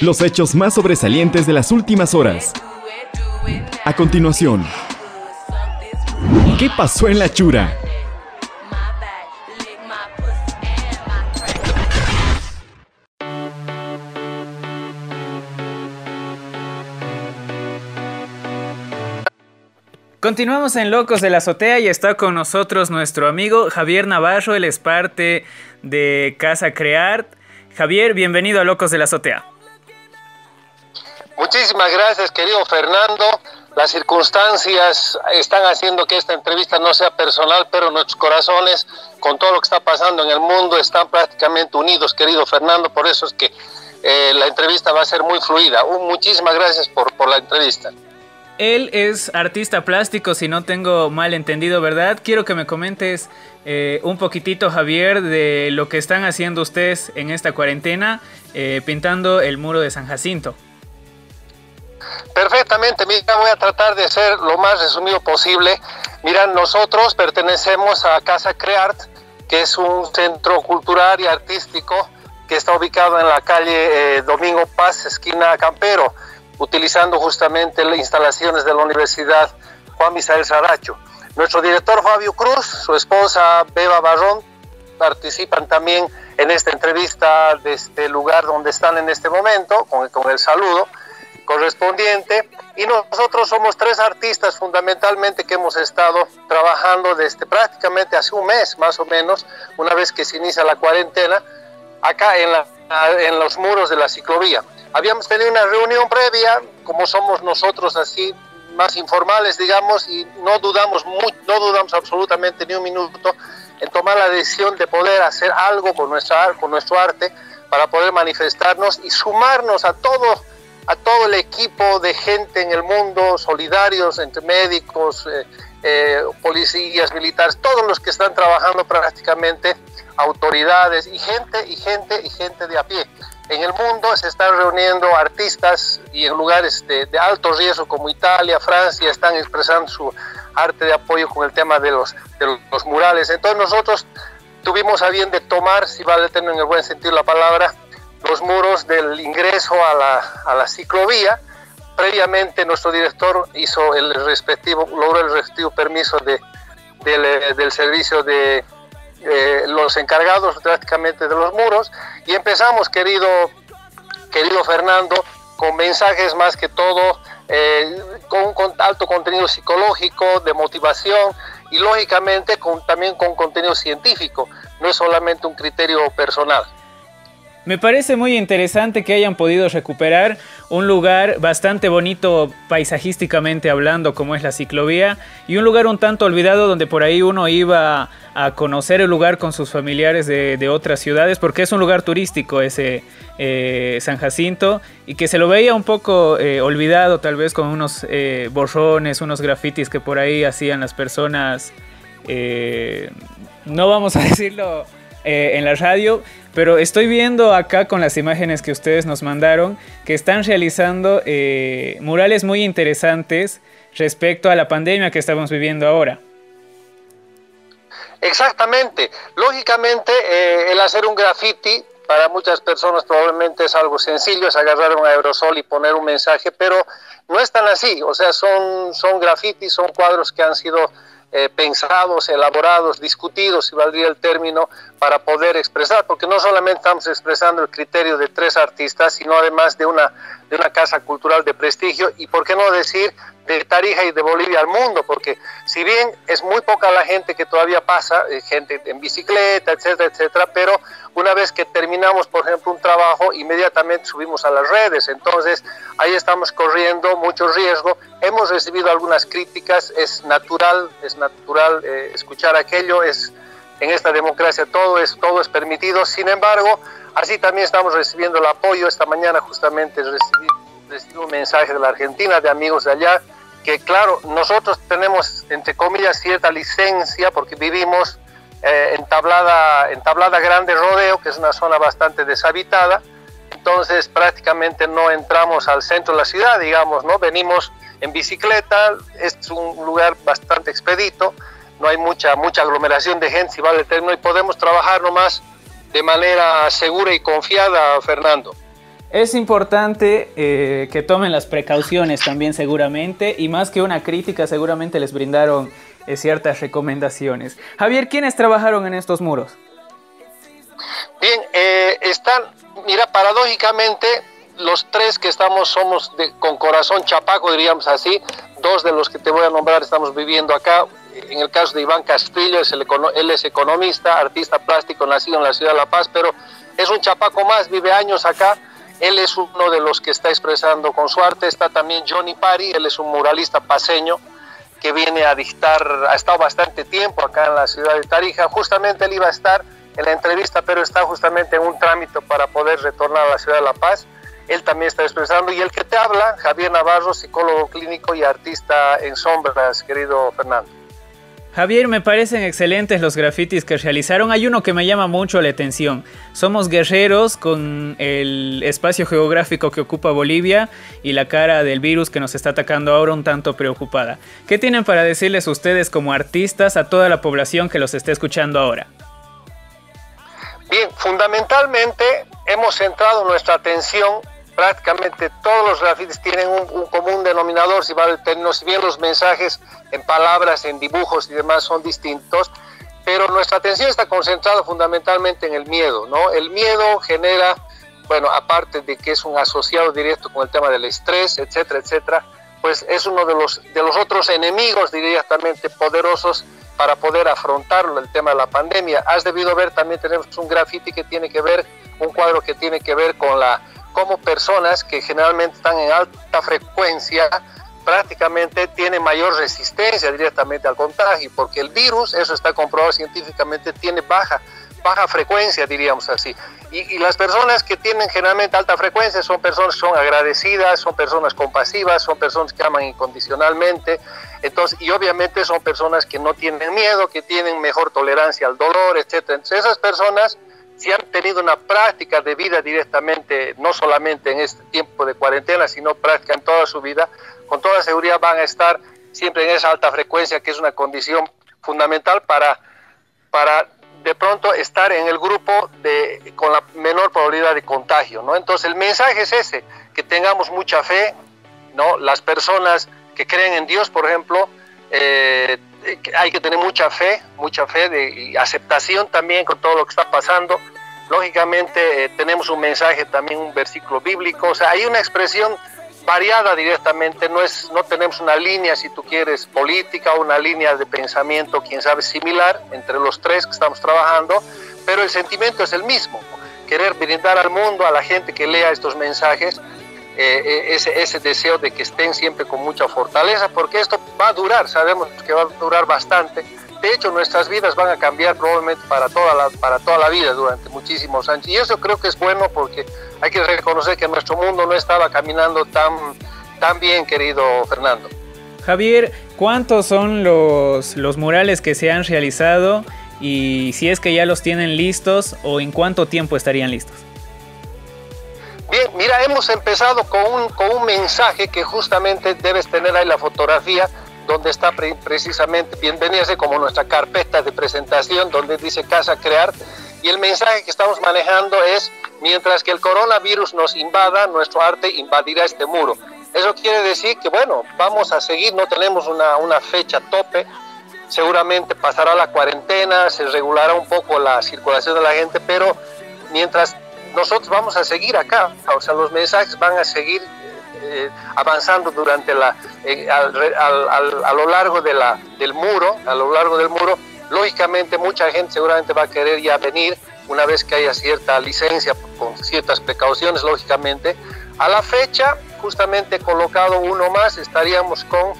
Los hechos más sobresalientes de las últimas horas. A continuación, ¿qué pasó en la chura? Continuamos en Locos de la Azotea y está con nosotros nuestro amigo Javier Navarro, él es parte de Casa Crear. Javier, bienvenido a Locos de la Azotea. Muchísimas gracias, querido Fernando. Las circunstancias están haciendo que esta entrevista no sea personal, pero nuestros corazones, con todo lo que está pasando en el mundo, están prácticamente unidos, querido Fernando. Por eso es que eh, la entrevista va a ser muy fluida. muchísimas gracias por, por la entrevista. Él es artista plástico, si no tengo mal entendido, ¿verdad? Quiero que me comentes eh, un poquitito, Javier, de lo que están haciendo ustedes en esta cuarentena, eh, pintando el muro de San Jacinto. Perfectamente, mira, voy a tratar de ser lo más resumido posible. Mira, nosotros pertenecemos a Casa Creart, que es un centro cultural y artístico que está ubicado en la calle eh, Domingo Paz, esquina Campero utilizando justamente las instalaciones de la Universidad Juan Misael Saracho. Nuestro director Fabio Cruz, su esposa Beba Barrón, participan también en esta entrevista de este lugar donde están en este momento, con, con el saludo correspondiente. Y nosotros somos tres artistas fundamentalmente que hemos estado trabajando desde prácticamente hace un mes más o menos, una vez que se inicia la cuarentena, acá en, la, en los muros de la ciclovía. Habíamos tenido una reunión previa, como somos nosotros así más informales, digamos, y no dudamos, no dudamos absolutamente ni un minuto en tomar la decisión de poder hacer algo con, nuestra, con nuestro arte para poder manifestarnos y sumarnos a todo, a todo el equipo de gente en el mundo, solidarios entre médicos, eh, eh, policías, militares, todos los que están trabajando prácticamente, autoridades y gente y gente y gente de a pie en el mundo se están reuniendo artistas y en lugares de, alto riesgo como Italia, Francia, están expresando su arte de apoyo con el tema de los, de los murales. Entonces nosotros tuvimos a bien de tomar, si vale tener en el buen sentido la palabra, los muros del ingreso a la, a la ciclovía. Previamente nuestro director hizo el respectivo, logró el respectivo permiso de, del, del servicio de eh, los encargados prácticamente de los muros y empezamos, querido, querido Fernando, con mensajes más que todo, eh, con, alto contenido psicológico, de motivación y lógicamente con, también con contenido científico, no es solamente un criterio personal. Me parece muy interesante que hayan podido recuperar un lugar bastante bonito paisajísticamente hablando como es la ciclovía y un lugar un tanto olvidado donde por ahí uno iba a conocer el lugar con sus familiares de, otras ciudades porque es un lugar turístico ese eh, San Jacinto y que se lo veía un poco eh, olvidado tal vez con unos eh, borrones, unos grafitis que por ahí hacían las personas, no vamos a decirlo en la radio, pero estoy viendo acá con las imágenes que ustedes nos mandaron que están realizando eh, murales muy interesantes respecto a la pandemia que estamos viviendo ahora. Exactamente. Lógicamente, eh, el hacer un graffiti para muchas personas probablemente es algo sencillo, es agarrar un aerosol y poner un mensaje, pero no es tan así. O sea, son, son grafitis, son cuadros que han sido eh, pensados, elaborados, discutidos, si valdría el término, para poder expresar, porque no solamente estamos expresando el criterio de tres artistas, sino además de una, de una casa cultural de prestigio y, por qué no decir, de Tarija y de Bolivia al mundo, porque si bien es muy poca la gente que todavía pasa, eh, gente en bicicleta, etcétera, etcétera, pero una vez que terminamos, por ejemplo, un trabajo, inmediatamente subimos a las redes, entonces ahí estamos corriendo mucho riesgo, hemos recibido algunas críticas, es natural, es natural eh, escuchar aquello, es en esta democracia todo es, todo es permitido, sin embargo, así también estamos recibiendo el apoyo, esta mañana justamente recibí, recibí un mensaje de la Argentina, de amigos de allá, que claro, nosotros tenemos, entre comillas, cierta licencia porque vivimos eh, en, tablada, en Tablada Grande Rodeo, que es una zona bastante deshabitada, entonces prácticamente no entramos al centro de la ciudad, digamos, ¿no? Venimos en bicicleta, es un lugar bastante expedito, no hay mucha, mucha aglomeración de gente, si vale el término, y podemos trabajar nomás de manera segura y confiada, Fernando. Es importante eh, que tomen las precauciones también seguramente y más que una crítica seguramente les brindaron eh, ciertas recomendaciones. Javier, ¿quiénes trabajaron en estos muros? Bien, eh, están, mira, paradójicamente los tres que estamos somos con corazón chapaco, diríamos así, dos de los que te voy a nombrar estamos viviendo acá. En el caso de Iván Castillo, él es economista, artista plástico, nacido en la ciudad de La Paz, pero es un chapaco más, vive años acá él es uno de los que está expresando con su arte. Está también Johnny Pari, él es un muralista paseño que viene a dictar, ha estado bastante tiempo acá en la ciudad de Tarija. Justamente él iba a estar en la entrevista, pero está justamente en un trámite para poder retornar a la ciudad de La Paz. Él también está expresando. Y el que te habla, Javier Navarro, psicólogo clínico y artista en sombras, querido Fernando. Javier, me parecen excelentes los grafitis que realizaron. Hay uno que me llama mucho la atención. Somos guerreros con el espacio geográfico que ocupa Bolivia y la cara del virus que nos está atacando ahora un tanto preocupada. ¿Qué tienen para decirles ustedes como artistas a toda la población que los esté escuchando ahora? Bien, fundamentalmente hemos centrado nuestra atención prácticamente todos los grafitis tienen un, común denominador, si, vale si bien los mensajes en palabras, en dibujos y demás son distintos, pero nuestra atención está concentrada fundamentalmente en el miedo, ¿no? El miedo genera, bueno, aparte de que es un asociado directo con el tema del estrés, etcétera, etcétera, pues es uno de los, de los otros enemigos directamente poderosos para poder afrontarlo, el tema de la pandemia. Has debido ver, también tenemos un graffiti que tiene que ver, un cuadro que tiene que ver con la como personas que generalmente están en alta frecuencia prácticamente tienen mayor resistencia directamente al contagio, porque el virus, eso está comprobado científicamente, tiene baja, baja frecuencia, diríamos así. Y, y, las personas que tienen generalmente alta frecuencia son personas que son agradecidas, son personas compasivas, son personas que aman incondicionalmente, entonces, y obviamente son personas que no tienen miedo, que tienen mejor tolerancia al dolor, etc. Entonces, esas personas si han tenido una práctica de vida directamente, no solamente en este tiempo de cuarentena, sino práctica en toda su vida, con toda seguridad van a estar siempre en esa alta frecuencia, que es una condición fundamental para, para de pronto estar en el grupo de, con la menor probabilidad de contagio. ¿no? Entonces el mensaje es ese, que tengamos mucha fe, ¿no? las personas que creen en Dios, por ejemplo, eh, hay que tener mucha fe, mucha fe de, y aceptación también con todo lo que está pasando. Lógicamente eh, tenemos un mensaje, también un versículo bíblico, o sea, hay una expresión variada directamente, no, es, no tenemos una línea, si tú quieres, política una línea de pensamiento, quién sabe, similar entre los tres que estamos trabajando, pero el sentimiento es el mismo, querer brindar al mundo, a la gente que lea estos mensajes, eh, eh, ese, ese deseo de que estén siempre con mucha fortaleza, porque esto va a durar, sabemos que va a durar bastante. De hecho, nuestras vidas van a cambiar probablemente para toda la, para toda la vida durante muchísimos años. Y eso creo que es bueno porque hay que reconocer que nuestro mundo no estaba caminando tan, tan bien, querido Fernando. Javier, ¿cuántos son los, los murales que se han realizado y si es que ya los tienen listos o en cuánto tiempo estarían listos? Hemos empezado con un, con un mensaje que justamente debes tener ahí la fotografía, donde está precisamente, bienvenida como nuestra carpeta de presentación, donde dice Casa Crear. Y el mensaje que estamos manejando es, mientras que el coronavirus nos invada, nuestro arte invadirá este muro. Eso quiere decir que, bueno, vamos a seguir, no tenemos una, una fecha tope, seguramente pasará la cuarentena, se regulará un poco la circulación de la gente, pero mientras nosotros vamos a seguir acá, o sea, los mensajes van a seguir eh, avanzando durante la, eh, a lo largo de la, del muro, a lo largo del muro. Lógicamente mucha gente seguramente va a querer ya venir una vez que haya cierta licencia, con ciertas precauciones, lógicamente. A la fecha, justamente colocado uno más, estaríamos con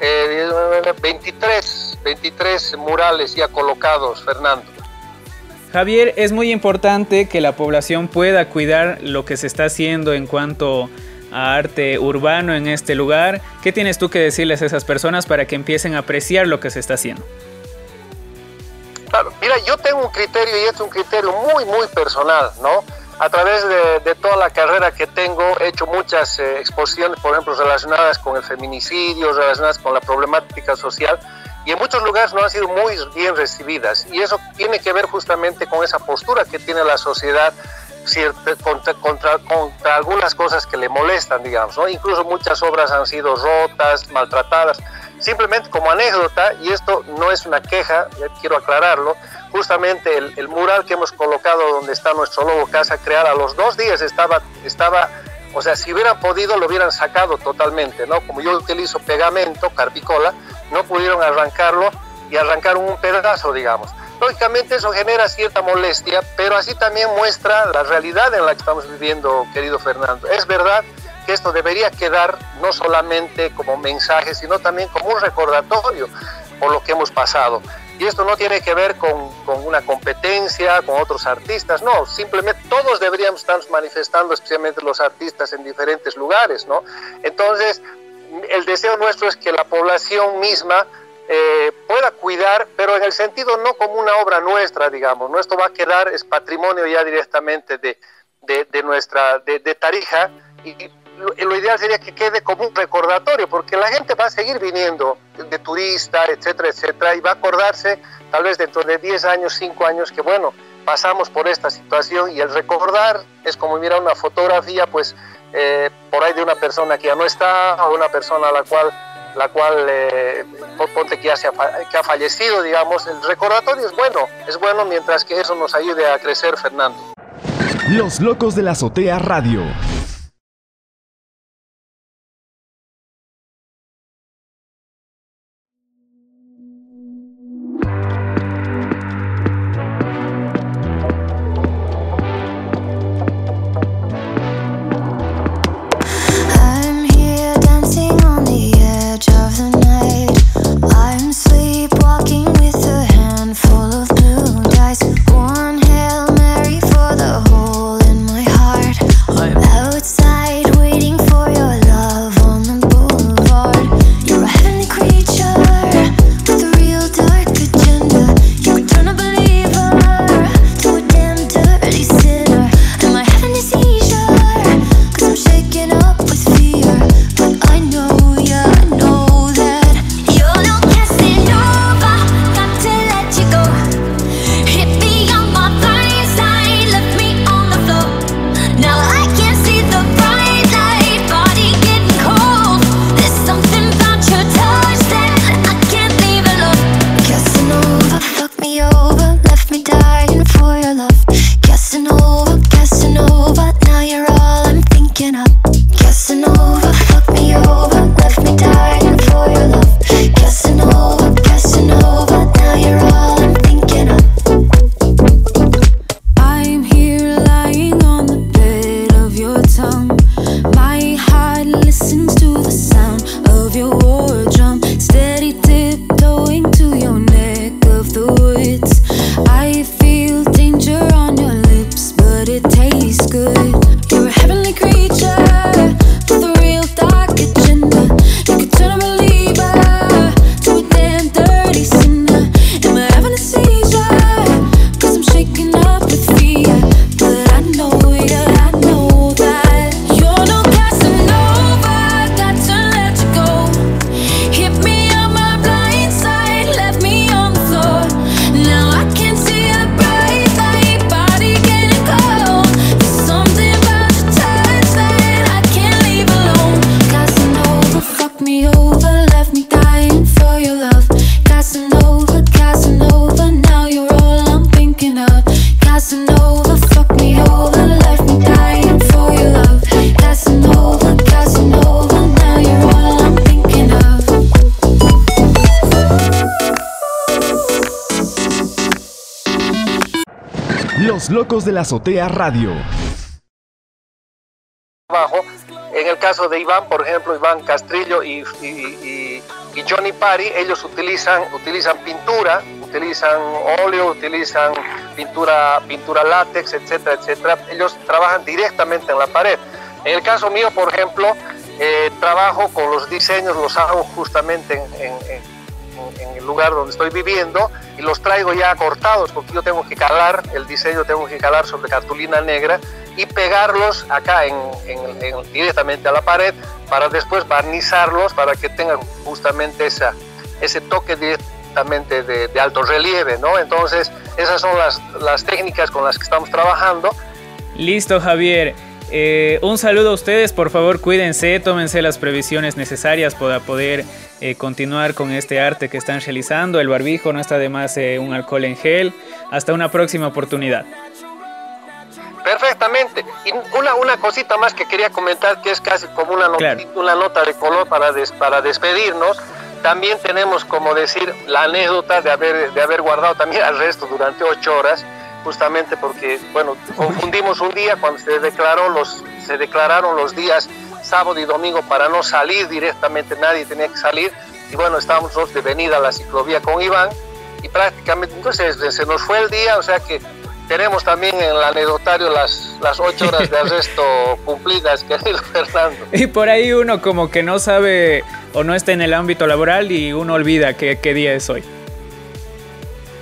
23, eh, 23 murales ya colocados, Fernando. Javier, es muy importante que la población pueda cuidar lo que se está haciendo en cuanto a arte urbano en este lugar. ¿Qué tienes tú que decirles a esas personas para que empiecen a apreciar lo que se está haciendo? Claro, mira, yo tengo un criterio y es un criterio muy, muy personal, ¿no? A través de, toda la carrera que tengo he hecho muchas eh, exposiciones, por ejemplo, relacionadas con el feminicidio, relacionadas con la problemática social y en muchos lugares no han sido muy bien recibidas. Y eso tiene que ver justamente con esa postura que tiene la sociedad contra, contra, contra, algunas cosas que le molestan, digamos, ¿no? Incluso muchas obras han sido rotas, maltratadas, simplemente como anécdota, y esto no es una queja, quiero aclararlo, justamente el, mural que hemos colocado donde está nuestro logo Casa Crear, a los dos días estaba, estaba, o sea, si hubieran podido lo hubieran sacado totalmente, ¿no? Como yo utilizo pegamento, carpicola, no pudieron arrancarlo y arrancaron un pedazo, digamos. Lógicamente eso genera cierta molestia, pero así también muestra la realidad en la que estamos viviendo, querido Fernando. Es verdad que esto debería quedar no solamente como mensaje, sino también como un recordatorio por lo que hemos pasado. Y esto no tiene que ver con, con, una competencia, con otros artistas, no, simplemente todos deberíamos estar manifestando, especialmente los artistas en diferentes lugares, ¿no? Entonces, el deseo nuestro es que la población misma eh, pueda cuidar, pero en el sentido no como una obra nuestra, digamos, ¿no? Esto va a quedar, es patrimonio ya directamente de, de, nuestra, de, Tarija, y lo, ideal sería que quede como un recordatorio, porque la gente va a seguir viniendo de turista, etcétera, etcétera, y va a acordarse tal vez dentro de 10 años, 5 años, que bueno, pasamos por esta situación y el recordar es como mirar una fotografía, pues eh, por ahí de una persona que ya no está, o una persona a la cual la cual eh, ponte que, ya que ha fallecido, digamos, el recordatorio es bueno, es bueno mientras que eso nos ayude a crecer, Fernando. Los locos de la azotea radio. Locos de la Azotea Radio. En el caso de Iván, por ejemplo, Iván Castrillo y, Johnny Parry, ellos utilizan, utilizan pintura, utilizan óleo, utilizan pintura, pintura látex, etcétera, etcétera. Ellos trabajan directamente en la pared. En el caso mío, por ejemplo, eh, trabajo con los diseños, los hago justamente en en el lugar donde estoy viviendo y los traigo ya cortados porque yo tengo que calar el diseño, tengo que calar sobre cartulina negra y pegarlos acá en, directamente a la pared para después barnizarlos para que tengan justamente esa, ese toque directamente de, de alto relieve, ¿no? Entonces, esas son las, las técnicas con las que estamos trabajando Listo, Javier. Eh, un saludo a ustedes, por favor cuídense, tómense las previsiones necesarias para poder eh, continuar con este arte que están realizando. El barbijo no está de más eh, un alcohol en gel. Hasta una próxima oportunidad. Perfectamente. Y una, una cosita más que quería comentar, que es casi como una, una nota de color para, para despedirnos. También tenemos, como decir, la anécdota de haber, de haber guardado también al resto durante ocho horas justamente porque, bueno, confundimos un día cuando se, declaró los, se declararon los días sábado y domingo para no salir directamente, nadie tenía que salir, y bueno, estábamos de venida a la ciclovía con Iván, y prácticamente, entonces se nos fue el día, o sea que tenemos también en el anecdotario las, las ocho horas de arresto cumplidas, querido Fernando. Y por ahí uno como que no sabe o no está en el ámbito laboral y uno olvida qué, qué día es hoy.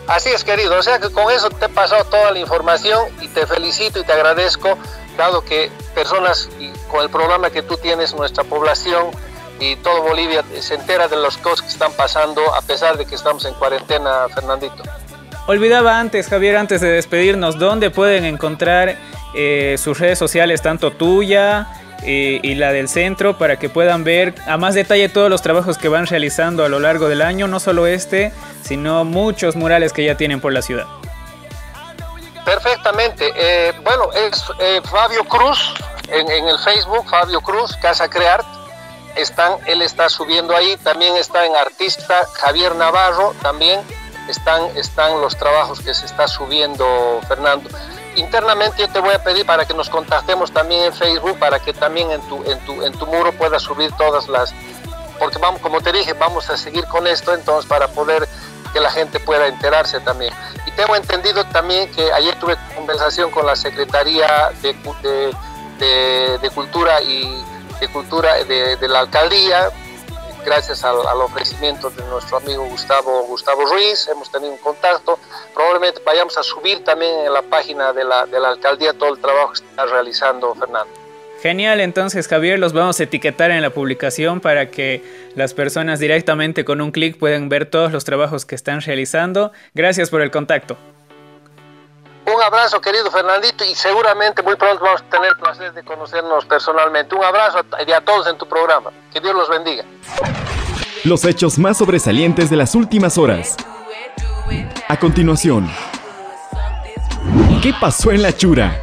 Así es, querido. O sea que con eso te he pasado toda la información y te felicito y te agradezco, dado que personas y con el programa que tú tienes, nuestra población y todo Bolivia se entera de las cosas que están pasando a pesar de que estamos en cuarentena, Fernandito. Olvidaba antes, Javier, antes de despedirnos, ¿dónde pueden encontrar eh, sus redes sociales, tanto tuya, y, la del centro para que puedan ver a más detalle todos los trabajos que van realizando a lo largo del año, no solo este, sino muchos murales que ya tienen por la ciudad. Perfectamente. Eh, bueno, es eh, Fabio Cruz en, el Facebook, Fabio Cruz, Casa Creart. Están, él está subiendo ahí, también está en Artista Javier Navarro, también están, están los trabajos que se está subiendo Fernando internamente yo te voy a pedir para que nos contactemos también en Facebook, para que también en tu, en tu, en tu muro puedas subir todas las, porque vamos, como te dije, vamos a seguir con esto, entonces para poder que la gente pueda enterarse también. Y tengo entendido también que ayer tuve conversación con la Secretaría de, de, de, Cultura y de Cultura de, de la Alcaldía, gracias al, ofrecimiento de nuestro amigo Gustavo, Ruiz, hemos tenido un contacto. Probablemente vayamos a subir también en la página de la alcaldía todo el trabajo que está realizando Fernando. Genial, entonces Javier, los vamos a etiquetar en la publicación para que las personas directamente con un clic puedan ver todos los trabajos que están realizando. Gracias por el contacto. Un abrazo, querido Fernandito, y seguramente muy pronto vamos a tener el placer de conocernos personalmente. Un abrazo a, a todos en tu programa. Que Dios los bendiga. Los hechos más sobresalientes de las últimas horas. A continuación, ¿qué pasó en la chura?